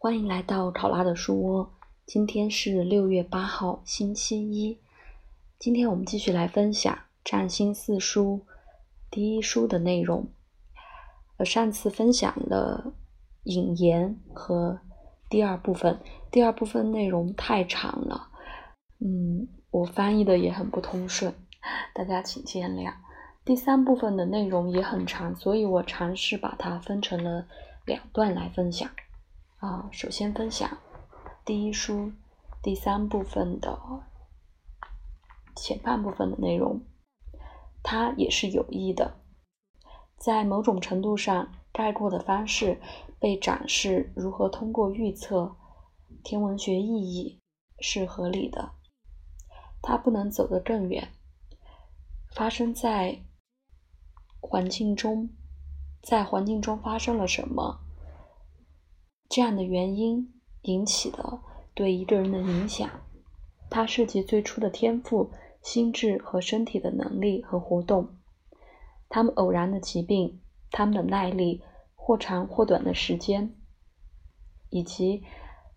欢迎来到考拉的书窝。今天是六月八号，星期一。今天我们继续来分享《占星四书》第一书的内容。呃，上次分享了引言和第二部分，第二部分内容太长了，嗯，我翻译的也很不通顺，大家请见谅。第三部分的内容也很长，所以我尝试把它分成了两段来分享。啊，首先分享第一书第三部分的前半部分的内容，它也是有益的。在某种程度上，概括的方式被展示如何通过预测天文学意义是合理的。它不能走得更远。发生在环境中，在环境中发生了什么？这样的原因引起的对一个人的影响，它涉及最初的天赋、心智和身体的能力和活动，他们偶然的疾病，他们的耐力或长或短的时间，以及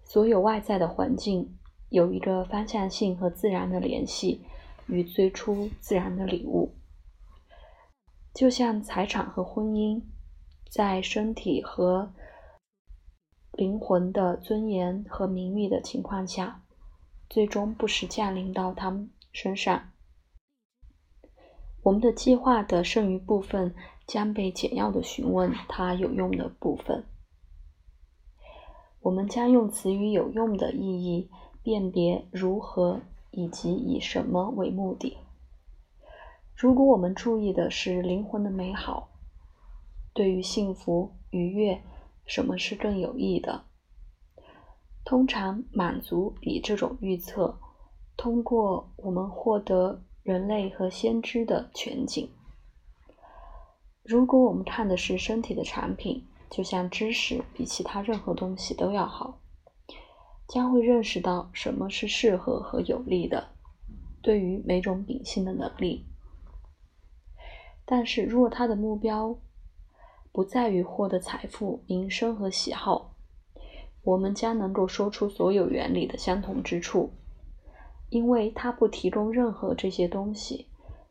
所有外在的环境有一个方向性和自然的联系与最初自然的礼物，就像财产和婚姻，在身体和。灵魂的尊严和名誉的情况下，最终不时降临到他们身上。我们的计划的剩余部分将被简要的询问它有用的部分。我们将用词语“有用”的意义辨别如何以及以什么为目的。如果我们注意的是灵魂的美好，对于幸福愉悦。什么是更有益的？通常满足比这种预测，通过我们获得人类和先知的全景。如果我们看的是身体的产品，就像知识比其他任何东西都要好，将会认识到什么是适合和有利的，对于每种秉性的能力。但是如果他的目标，不在于获得财富、名声和喜好，我们将能够说出所有原理的相同之处，因为它不提供任何这些东西，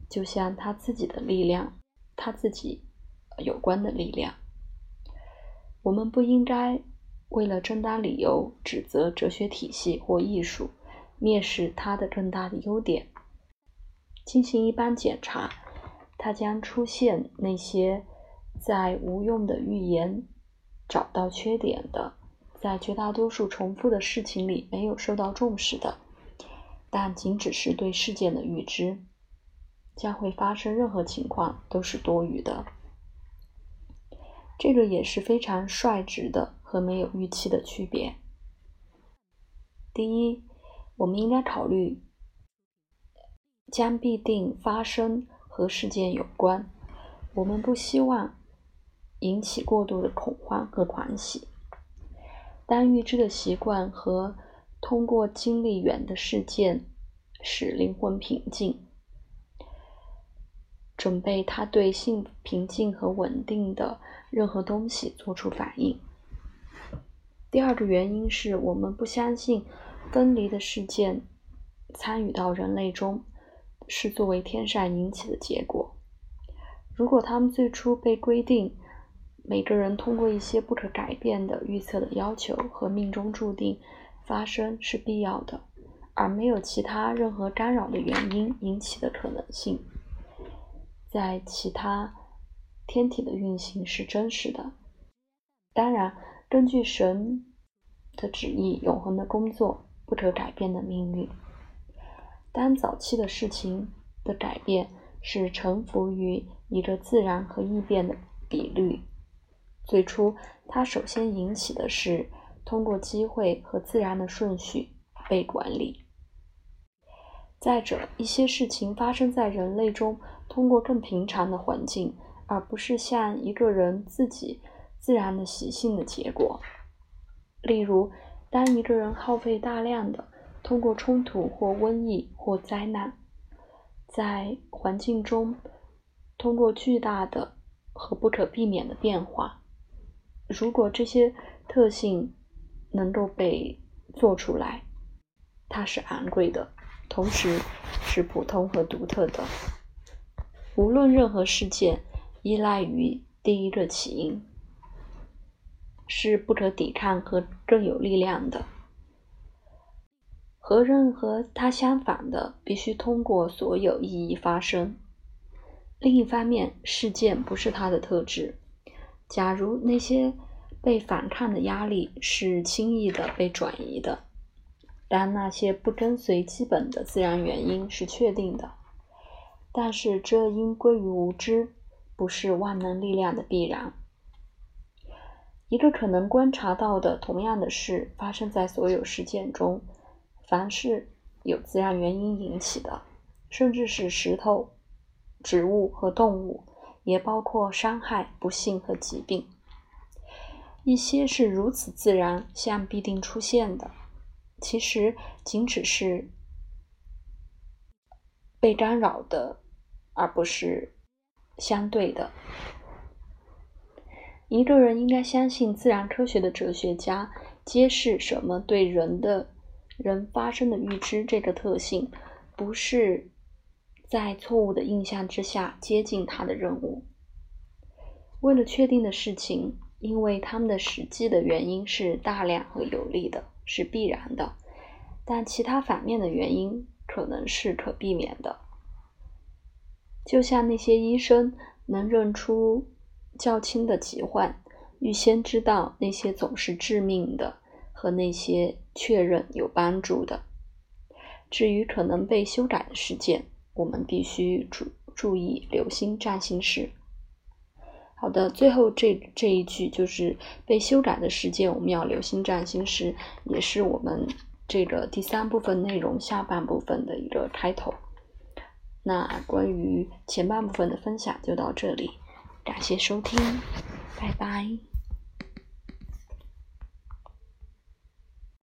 就像他自己的力量，他自己有关的力量。我们不应该为了正当理由指责哲学体系或艺术，蔑视它的更大的优点。进行一般检查，它将出现那些。在无用的预言找到缺点的，在绝大多数重复的事情里没有受到重视的，但仅只是对事件的预知，将会发生任何情况都是多余的。这个也是非常率直的和没有预期的区别。第一，我们应该考虑将必定发生和事件有关，我们不希望。引起过度的恐慌和狂喜。当预知的习惯和通过经历远的事件使灵魂平静，准备他对性平静和稳定的任何东西做出反应。第二个原因是我们不相信分离的事件参与到人类中是作为天上引起的结果。如果他们最初被规定。每个人通过一些不可改变的预测的要求和命中注定发生是必要的，而没有其他任何干扰的原因引起的可能性，在其他天体的运行是真实的。当然，根据神的旨意，永恒的工作，不可改变的命运。当早期的事情的改变是臣服于一个自然和异变的比率。最初，它首先引起的是通过机会和自然的顺序被管理。再者，一些事情发生在人类中，通过更平常的环境，而不是像一个人自己自然的习性的结果。例如，当一个人耗费大量的通过冲突或瘟疫或灾难，在环境中通过巨大的和不可避免的变化。如果这些特性能够被做出来，它是昂贵的，同时是普通和独特的。无论任何事件，依赖于第一个起因，是不可抵抗和更有力量的。和任何它相反的，必须通过所有意义发生。另一方面，事件不是它的特质。假如那些被反抗的压力是轻易的被转移的，但那些不跟随基本的自然原因是确定的，但是这应归于无知，不是万能力量的必然。一个可能观察到的同样的事发生在所有事件中，凡是有自然原因引起的，甚至是石头、植物和动物，也包括伤害、不幸和疾病。一些是如此自然，像必定出现的，其实仅只是被干扰的，而不是相对的。一个人应该相信自然科学的哲学家揭示什么对人的人发生的预知这个特性，不是在错误的印象之下接近他的任务。为了确定的事情。因为他们的实际的原因是大量和有利的，是必然的，但其他反面的原因可能是可避免的。就像那些医生能认出较轻的疾患，预先知道那些总是致命的和那些确认有帮助的。至于可能被修改的事件，我们必须注注意留心占星师。好的，最后这这一句就是被修改的事件，我们要留心占星师，也是我们这个第三部分内容下半部分的一个开头。那关于前半部分的分享就到这里，感谢收听，拜拜。